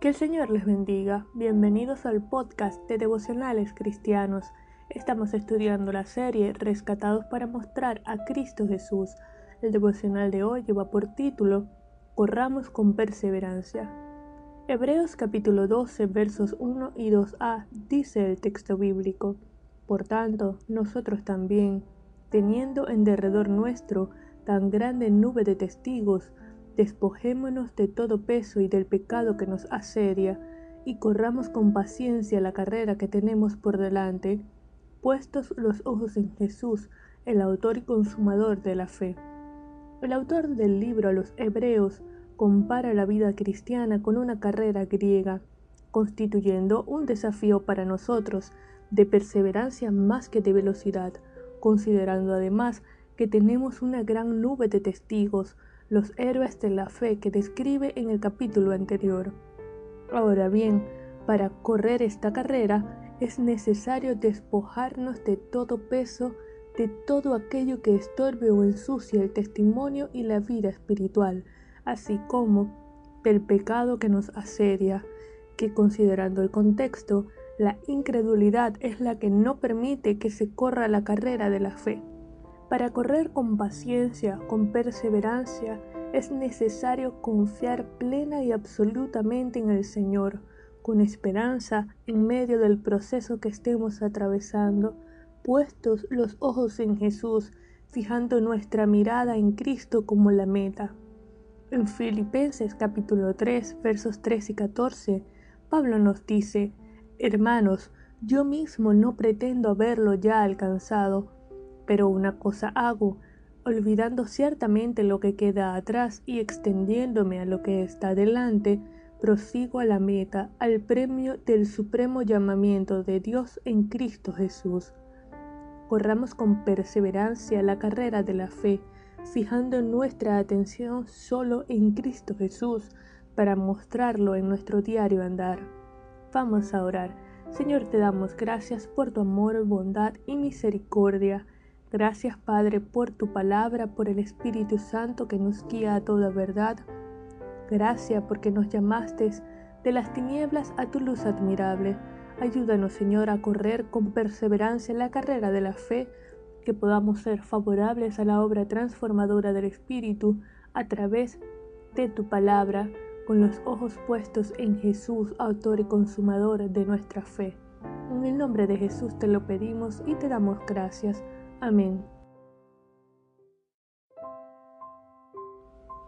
Que el Señor les bendiga. Bienvenidos al podcast de devocionales cristianos. Estamos estudiando la serie Rescatados para mostrar a Cristo Jesús. El devocional de hoy lleva por título Corramos con perseverancia. Hebreos capítulo 12 versos 1 y 2a dice el texto bíblico. Por tanto, nosotros también, teniendo en derredor nuestro tan grande nube de testigos, despojémonos de todo peso y del pecado que nos asedia, y corramos con paciencia la carrera que tenemos por delante, puestos los ojos en Jesús, el autor y consumador de la fe. El autor del libro a los Hebreos compara la vida cristiana con una carrera griega, constituyendo un desafío para nosotros de perseverancia más que de velocidad, considerando además que tenemos una gran nube de testigos, los héroes de la fe que describe en el capítulo anterior. Ahora bien, para correr esta carrera es necesario despojarnos de todo peso, de todo aquello que estorbe o ensucia el testimonio y la vida espiritual, así como del pecado que nos asedia, que considerando el contexto, la incredulidad es la que no permite que se corra la carrera de la fe. Para correr con paciencia, con perseverancia, es necesario confiar plena y absolutamente en el Señor, con esperanza en medio del proceso que estemos atravesando, puestos los ojos en Jesús, fijando nuestra mirada en Cristo como la meta. En Filipenses capítulo 3 versos 3 y 14, Pablo nos dice, Hermanos, yo mismo no pretendo haberlo ya alcanzado, pero una cosa hago, olvidando ciertamente lo que queda atrás y extendiéndome a lo que está delante, prosigo a la meta, al premio del supremo llamamiento de Dios en Cristo Jesús. Corramos con perseverancia la carrera de la fe, fijando nuestra atención solo en Cristo Jesús para mostrarlo en nuestro diario andar. Vamos a orar. Señor, te damos gracias por tu amor, bondad y misericordia. Gracias Padre por tu palabra, por el Espíritu Santo que nos guía a toda verdad. Gracias porque nos llamaste de las tinieblas a tu luz admirable. Ayúdanos Señor a correr con perseverancia en la carrera de la fe, que podamos ser favorables a la obra transformadora del Espíritu a través de tu palabra, con los ojos puestos en Jesús, autor y consumador de nuestra fe. En el nombre de Jesús te lo pedimos y te damos gracias. Amén.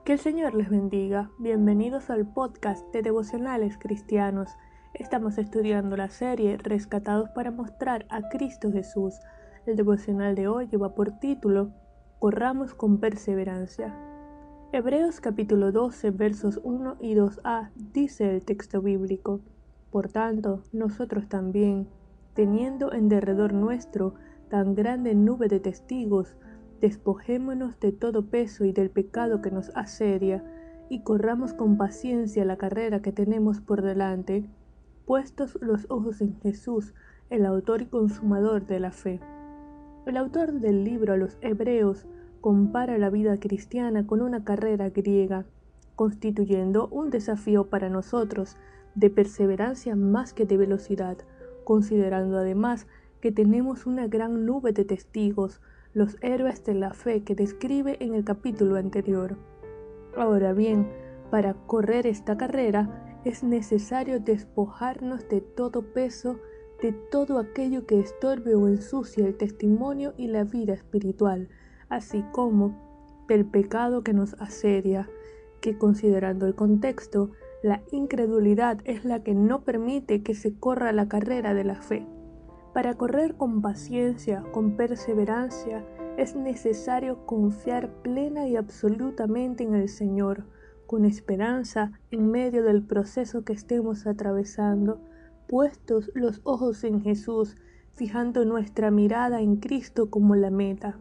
Que el Señor les bendiga. Bienvenidos al podcast de devocionales cristianos. Estamos estudiando la serie Rescatados para mostrar a Cristo Jesús. El devocional de hoy lleva por título Corramos con perseverancia. Hebreos capítulo 12 versos 1 y 2a dice el texto bíblico. Por tanto, nosotros también, teniendo en derredor nuestro tan grande nube de testigos, despojémonos de todo peso y del pecado que nos asedia, y corramos con paciencia la carrera que tenemos por delante, puestos los ojos en Jesús, el autor y consumador de la fe. El autor del libro a los Hebreos compara la vida cristiana con una carrera griega, constituyendo un desafío para nosotros de perseverancia más que de velocidad, considerando además que tenemos una gran nube de testigos, los héroes de la fe que describe en el capítulo anterior. Ahora bien, para correr esta carrera es necesario despojarnos de todo peso, de todo aquello que estorbe o ensucia el testimonio y la vida espiritual, así como del pecado que nos asedia, que considerando el contexto, la incredulidad es la que no permite que se corra la carrera de la fe. Para correr con paciencia, con perseverancia, es necesario confiar plena y absolutamente en el Señor, con esperanza en medio del proceso que estemos atravesando, puestos los ojos en Jesús, fijando nuestra mirada en Cristo como la meta.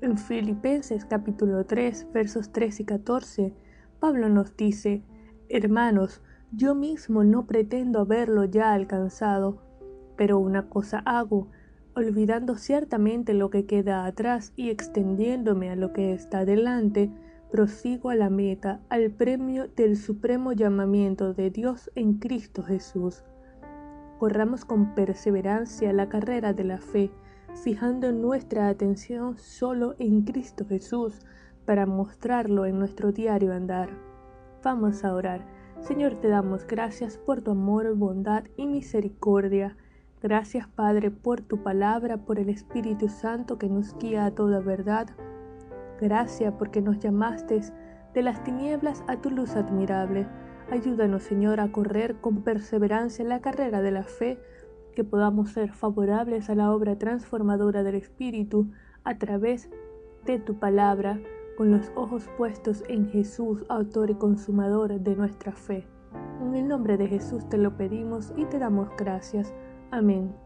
En Filipenses capítulo 3 versos 3 y 14, Pablo nos dice, Hermanos, yo mismo no pretendo haberlo ya alcanzado, pero una cosa hago, olvidando ciertamente lo que queda atrás y extendiéndome a lo que está delante, prosigo a la meta, al premio del supremo llamamiento de Dios en Cristo Jesús. Corramos con perseverancia la carrera de la fe, fijando nuestra atención solo en Cristo Jesús para mostrarlo en nuestro diario andar. Vamos a orar. Señor, te damos gracias por tu amor, bondad y misericordia. Gracias, Padre, por tu palabra, por el Espíritu Santo que nos guía a toda verdad. Gracias porque nos llamaste de las tinieblas a tu luz admirable. Ayúdanos, Señor, a correr con perseverancia la carrera de la fe, que podamos ser favorables a la obra transformadora del Espíritu a través de tu palabra, con los ojos puestos en Jesús, autor y consumador de nuestra fe. En el nombre de Jesús te lo pedimos y te damos gracias. Amén.